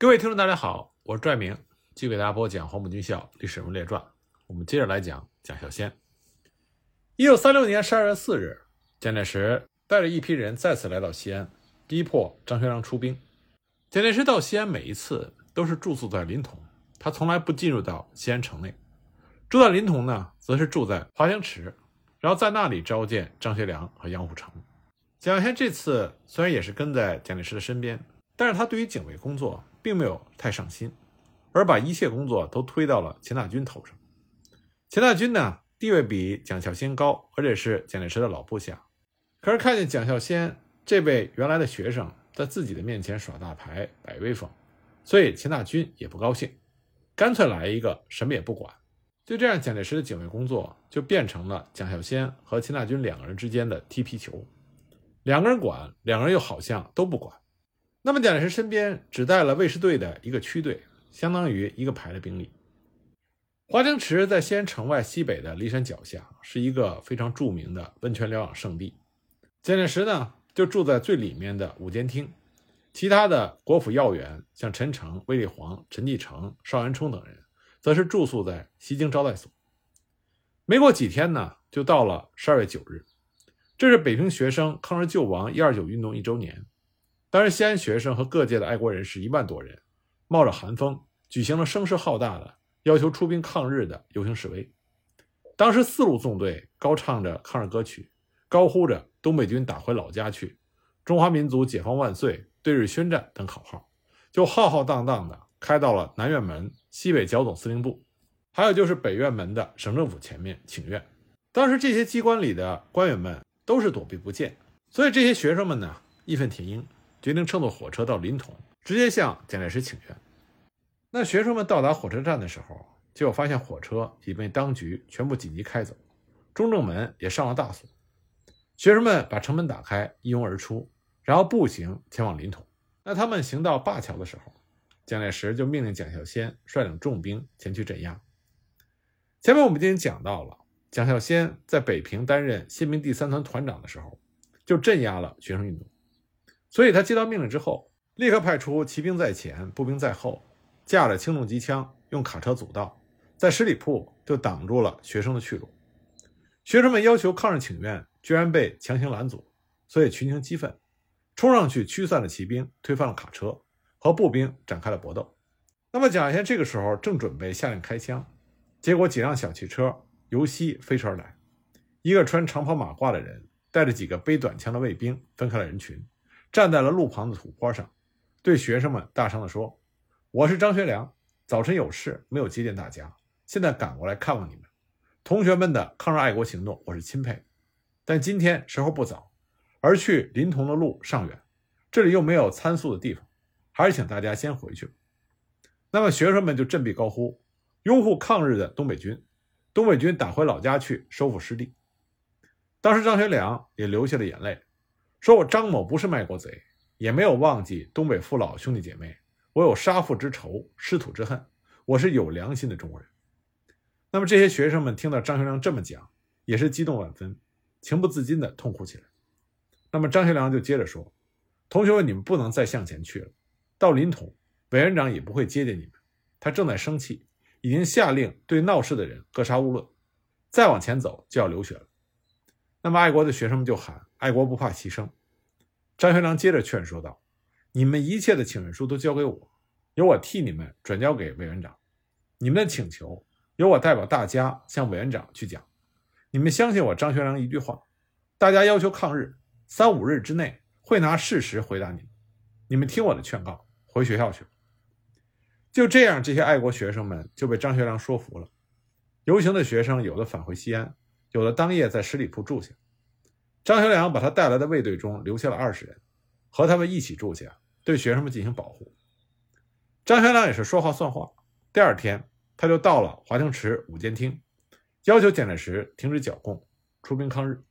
各位听众，大家好，我是拽明，继续给大家播讲《黄埔军校历史人物列传》。我们接着来讲蒋孝先。一九三六年十二月四日，蒋介石带着一批人再次来到西安，逼迫张学良出兵。蒋介石到西安每一次都是住宿在临潼，他从来不进入到西安城内。住在临潼呢，则是住在华清池，然后在那里召见张学良和杨虎城。蒋孝先这次虽然也是跟在蒋介石的身边，但是他对于警卫工作并没有太上心，而把一切工作都推到了钱大钧头上。钱大钧呢，地位比蒋孝先高，而且是蒋介石的老部下。可是看见蒋孝先这位原来的学生在自己的面前耍大牌、摆威风，所以钱大钧也不高兴，干脆来一个什么也不管。就这样，蒋介石的警卫工作就变成了蒋孝先和钱大钧两个人之间的踢皮球，两个人管，两个人又好像都不管。那么蒋介石身边只带了卫士队的一个区队，相当于一个排的兵力。华清池在西安城外西北的骊山脚下，是一个非常著名的温泉疗养胜地。蒋介石呢，就住在最里面的五间厅，其他的国府要员，像陈诚、卫立煌、陈继承、邵元冲等人。则是住宿在西京招待所。没过几天呢，就到了十二月九日，这是北平学生抗日救亡一二九运动一周年。当时西安学生和各界的爱国人士一万多人，冒着寒风举行了声势浩大的要求出兵抗日的游行示威。当时四路纵队高唱着抗日歌曲，高呼着“东北军打回老家去”“中华民族解放万岁”“对日宣战”等口号，就浩浩荡荡的开到了南院门。西北剿总司令部，还有就是北院门的省政府前面请愿。当时这些机关里的官员们都是躲避不见，所以这些学生们呢义愤填膺，决定乘坐火车到临潼，直接向蒋介石请愿。那学生们到达火车站的时候，结果发现火车已被当局全部紧急开走，中正门也上了大锁。学生们把城门打开，一拥而出，然后步行前往临潼。那他们行到灞桥的时候。蒋介石就命令蒋孝先率领重兵前去镇压。前面我们已经讲到了，蒋孝先在北平担任新兵第三团团长的时候，就镇压了学生运动，所以他接到命令之后，立刻派出骑兵在前，步兵在后，架着轻重机枪，用卡车阻道，在十里铺就挡住了学生的去路。学生们要求抗日请愿，居然被强行拦阻，所以群情激愤，冲上去驱散了骑兵，推翻了卡车。和步兵展开了搏斗。那么蒋孝先这个时候正准备下令开枪，结果几辆小汽车由西飞驰而来，一个穿长袍马褂的人带着几个背短枪的卫兵分开了人群，站在了路旁的土坡上，对学生们大声地说：“我是张学良，早晨有事没有接见大家，现在赶过来看望你们。同学们的抗日爱国行动我是钦佩，但今天时候不早，而去临潼的路尚远，这里又没有参宿的地方。”还是请大家先回去吧。那么学生们就振臂高呼，拥护抗日的东北军，东北军打回老家去，收复失地。当时张学良也流下了眼泪，说：“我张某不是卖国贼，也没有忘记东北父老兄弟姐妹，我有杀父之仇，师土之恨，我是有良心的中国人。”那么这些学生们听到张学良这么讲，也是激动万分，情不自禁地痛哭起来。那么张学良就接着说：“同学们，你们不能再向前去了。”到临潼，委员长也不会接见你们，他正在生气，已经下令对闹事的人格杀勿论。再往前走就要流血了。那么爱国的学生们就喊：“爱国不怕牺牲。”张学良接着劝说道：“你们一切的请愿书都交给我，由我替你们转交给委员长。你们的请求由我代表大家向委员长去讲。你们相信我张学良一句话：大家要求抗日，三五日之内会拿事实回答你们。你们听我的劝告。”回学校去。就这样，这些爱国学生们就被张学良说服了。游行的学生有的返回西安，有的当夜在十里铺住下。张学良把他带来的卫队中留下了二十人，和他们一起住下，对学生们进行保护。张学良也是说话算话。第二天，他就到了华清池五间厅，要求蒋介石停止剿共，出兵抗日，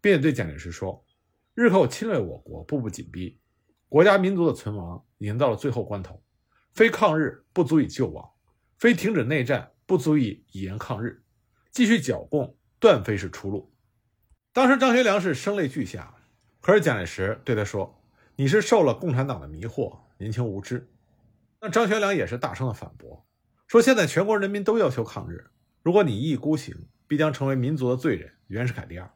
并且对蒋介石说：“日寇侵略我国，步步紧逼。”国家民族的存亡已经到了最后关头，非抗日不足以救亡，非停止内战不足以以言抗日，继续剿共断非是出路。当时张学良是声泪俱下，可是蒋介石对他说：“你是受了共产党的迷惑，年轻无知。”那张学良也是大声的反驳，说现在全国人民都要求抗日，如果你一意孤行，必将成为民族的罪人。袁世凯第二，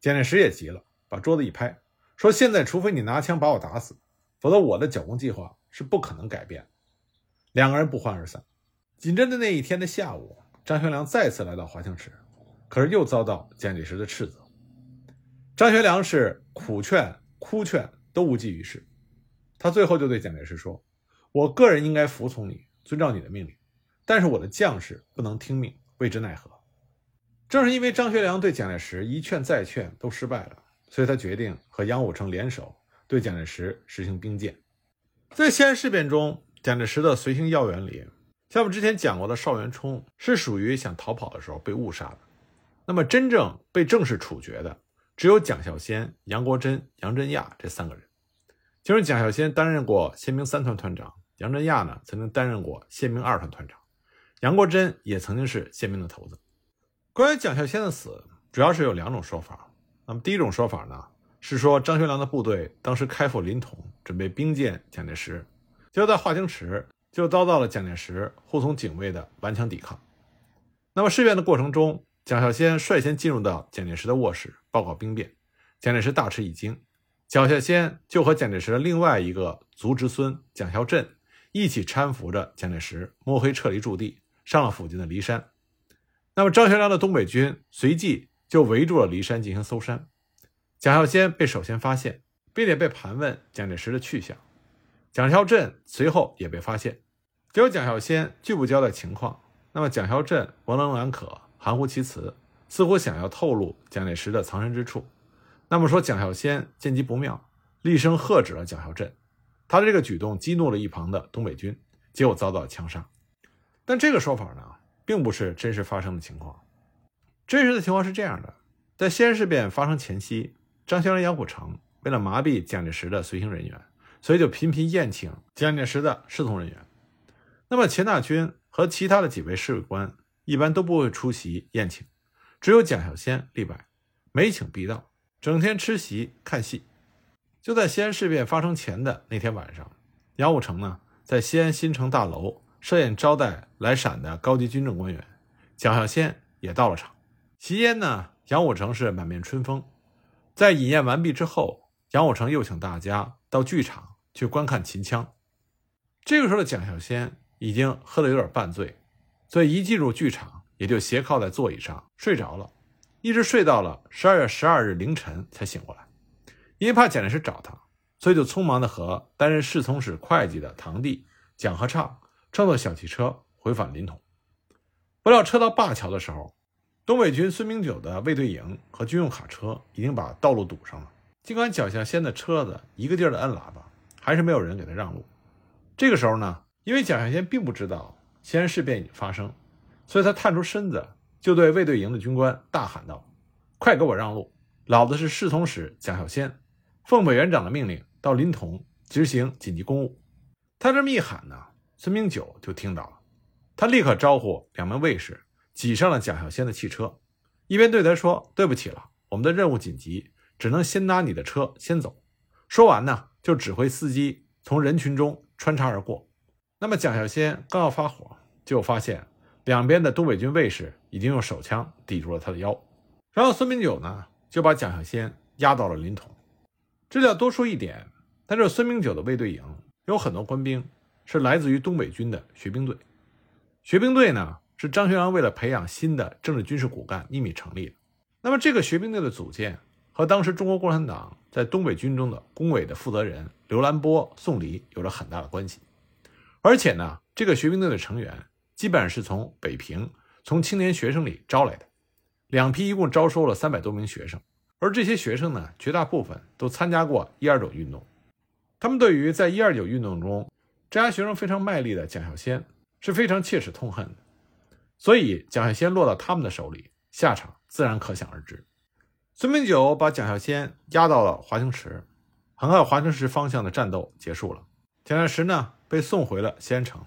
蒋介石也急了，把桌子一拍，说现在除非你拿枪把我打死，否则我的剿共计划是不可能改变。两个人不欢而散。紧接着那一天的下午，张学良再次来到华清池，可是又遭到蒋介石的斥责。张学良是苦劝、哭劝都无济于事，他最后就对蒋介石说。我个人应该服从你，遵照你的命令，但是我的将士不能听命，为之奈何？正是因为张学良对蒋介石一劝再劝都失败了，所以他决定和杨虎城联手对蒋介石实行兵谏。在西安事变中，蒋介石的随行要员里，像我们之前讲过的邵元冲是属于想逃跑的时候被误杀的。那么真正被正式处决的，只有蒋孝先、杨国桢、杨振亚这三个人。其中，蒋孝先担任过宪兵三团团长。杨振亚呢，曾经担任过宪兵二团团长，杨国桢也曾经是宪兵的头子。关于蒋孝先的死，主要是有两种说法。那么第一种说法呢，是说张学良的部队当时开赴临潼，准备兵谏蒋介石，结果在华清池就遭到了蒋介石护送警卫的顽强抵抗。那么事变的过程中，蒋孝先率先进入到蒋介石的卧室报告兵变，蒋介石大吃一惊，蒋孝先就和蒋介石的另外一个族侄孙蒋孝镇。一起搀扶着蒋介石摸黑撤离驻地，上了附近的骊山。那么张学良的东北军随即就围住了骊山进行搜山。蒋孝先被首先发现，并且被盘问蒋介石的去向。蒋孝镇随后也被发现，结果蒋孝先拒不交代情况。那么蒋孝镇模棱两可，含糊其辞，似乎想要透露蒋介石的藏身之处。那么说蒋孝先见机不妙，厉声喝止了蒋孝镇。他的这个举动激怒了一旁的东北军，结果遭到了枪杀。但这个说法呢，并不是真实发生的情况。真实的情况是这样的：在西安事变发生前夕，张学良、杨虎城为了麻痹蒋介石的随行人员，所以就频频宴请蒋介石的侍从人员。那么钱大钧和其他的几位侍卫官一般都不会出席宴请，只有蒋孝先例外，每请必到，整天吃席看戏。就在西安事变发生前的那天晚上，杨虎城呢在西安新城大楼设宴招待来陕的高级军政官员，蒋孝先也到了场。席间呢，杨虎城是满面春风。在饮宴完毕之后，杨虎城又请大家到剧场去观看秦腔。这个时候的蒋孝先已经喝得有点半醉，所以一进入剧场也就斜靠在座椅上睡着了，一直睡到了十二月十二日凌晨才醒过来。因为怕蒋介石找他，所以就匆忙的和担任侍从室会计的堂弟蒋和畅乘坐小汽车回返临潼。不料车到灞桥的时候，东北军孙明九的卫队营和军用卡车已经把道路堵上了。尽管蒋孝先的车子一个劲儿的摁喇叭，还是没有人给他让路。这个时候呢，因为蒋孝先并不知道西安事变已经发生，所以他探出身子就对卫队营的军官大喊道：“快给我让路！老子是侍从使蒋孝先。”奉委员长的命令到临潼执行紧急公务。他这么一喊呢，孙明九就听到了。他立刻招呼两名卫士挤上了蒋孝先的汽车，一边对他说：“对不起了，我们的任务紧急，只能先拉你的车先走。”说完呢，就指挥司机从人群中穿插而过。那么蒋孝先刚要发火，就发现两边的东北军卫士已经用手枪抵住了他的腰。然后孙明九呢，就把蒋孝先押到了临潼。这里要多说一点，但这孙明九的卫队营有很多官兵是来自于东北军的学兵队。学兵队呢，是张学良为了培养新的政治军事骨干秘密成立的。那么这个学兵队的组建和当时中国共产党在东北军中的工委的负责人刘兰波、宋黎有着很大的关系。而且呢，这个学兵队的成员基本上是从北平从青年学生里招来的，两批一共招收了三百多名学生。而这些学生呢，绝大部分都参加过一二九运动，他们对于在一二九运动中镇压学生非常卖力的蒋孝先是非常切齿痛恨的，所以蒋孝先落到他们的手里，下场自然可想而知。孙明九把蒋孝先押到了华清池，很快华清池方向的战斗结束了，蒋介石呢被送回了西安城。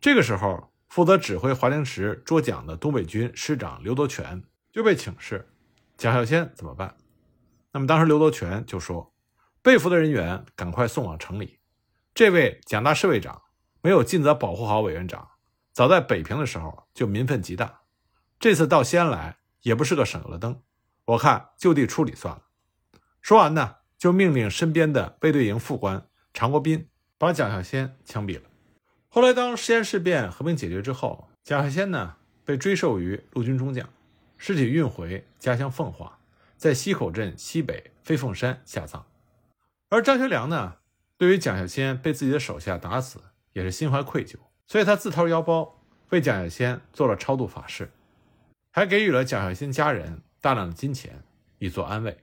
这个时候，负责指挥华清池捉蒋的东北军师长刘德全就被请示。蒋孝先怎么办？那么当时刘德全就说：“被俘的人员赶快送往城里。这位蒋大侍卫长没有尽责保护好委员长，早在北平的时候就民愤极大。这次到西安来也不是个省油的灯，我看就地处理算了。说完呢，就命令身边的卫队营副官常国斌把蒋孝先枪毙了。后来，当西安事变和平解决之后，蒋孝先呢被追授于陆军中将，尸体运回家乡奉化，在溪口镇西北飞凤山下葬。而张学良呢，对于蒋孝先被自己的手下打死，也是心怀愧疚，所以他自掏腰包为蒋孝先做了超度法事，还给予了蒋孝先家人大量的金钱以作安慰。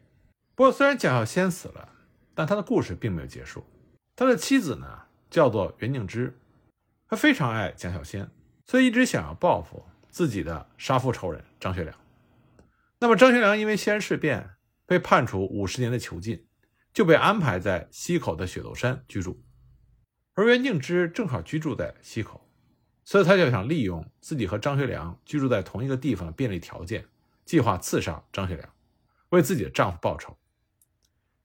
不过，虽然蒋孝先死了，但他的故事并没有结束。他的妻子呢，叫做袁静之，他非常爱蒋小仙，所以一直想要报复自己的杀父仇人张学良。那么，张学良因为西安事变被判处五十年的囚禁。就被安排在西口的雪窦山居住，而袁静之正好居住在西口，所以他就想利用自己和张学良居住在同一个地方的便利条件，计划刺杀张学良，为自己的丈夫报仇。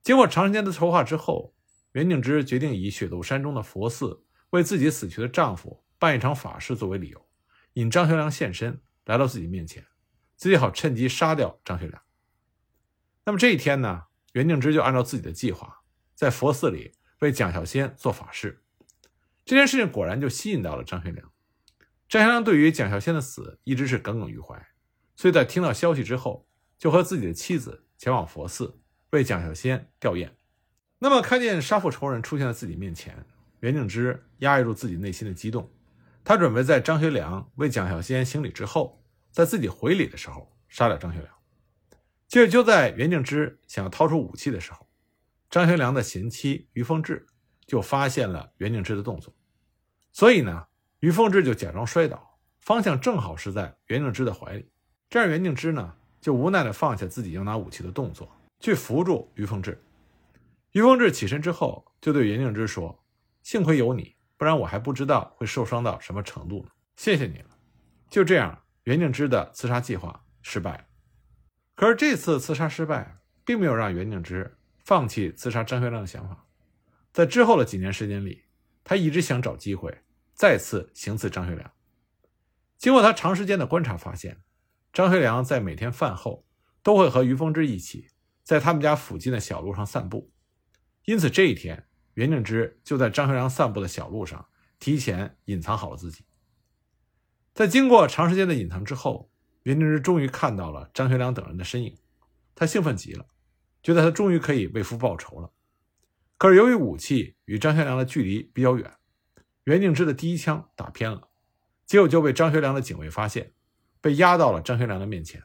经过长时间的筹划之后，袁敬之决定以雪窦山中的佛寺为自己死去的丈夫办一场法事作为理由，引张学良现身来到自己面前，自己好趁机杀掉张学良。那么这一天呢？袁敬之就按照自己的计划，在佛寺里为蒋孝先做法事。这件事情果然就吸引到了张学良。张学良对于蒋孝先的死一直是耿耿于怀，所以在听到消息之后，就和自己的妻子前往佛寺为蒋孝先吊唁。那么，看见杀父仇人出现在自己面前，袁敬之压抑住自己内心的激动，他准备在张学良为蒋孝先行礼之后，在自己回礼的时候杀掉张学良。就就在袁敬之想要掏出武器的时候，张学良的贤妻于凤至就发现了袁敬之的动作，所以呢，于凤至就假装摔倒，方向正好是在袁敬之的怀里，这样袁敬之呢就无奈的放下自己要拿武器的动作，去扶住于凤至。于凤至起身之后，就对袁静之说：“幸亏有你，不然我还不知道会受伤到什么程度呢。谢谢你了。”就这样，袁静之的刺杀计划失败了。可是这次刺杀失败，并没有让袁静之放弃刺杀张学良的想法。在之后的几年时间里，他一直想找机会再次行刺张学良。经过他长时间的观察，发现张学良在每天饭后都会和于凤至一起在他们家附近的小路上散步。因此这一天，袁敬之就在张学良散步的小路上提前隐藏好了自己。在经过长时间的隐藏之后，袁敬之终于看到了张学良等人的身影，他兴奋极了，觉得他终于可以为父报仇了。可是由于武器与张学良的距离比较远，袁敬之的第一枪打偏了，结果就被张学良的警卫发现，被押到了张学良的面前。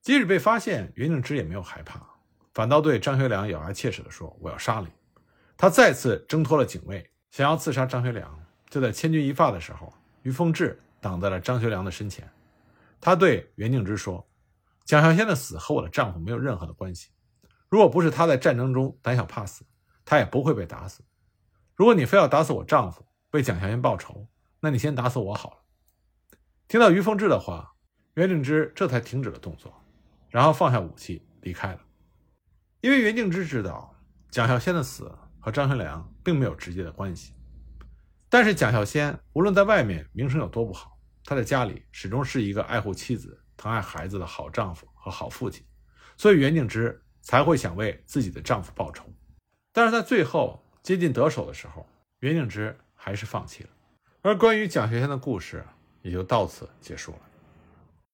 即使被发现，袁敬之也没有害怕，反倒对张学良咬牙切齿地说：“我要杀你！”他再次挣脱了警卫，想要刺杀张学良。就在千钧一发的时候，于凤至挡在了张学良的身前。他对袁敬之说：“蒋孝先的死和我的丈夫没有任何的关系。如果不是他在战争中胆小怕死，他也不会被打死。如果你非要打死我丈夫，为蒋孝先报仇，那你先打死我好了。”听到于凤至的话，袁敬之这才停止了动作，然后放下武器离开了。因为袁敬之知道蒋孝先的死和张学良并没有直接的关系，但是蒋孝先无论在外面名声有多不好。他在家里始终是一个爱护妻子、疼爱孩子的好丈夫和好父亲，所以袁敬之才会想为自己的丈夫报仇。但是在最后接近得手的时候，袁敬之还是放弃了。而关于蒋学先的故事也就到此结束了。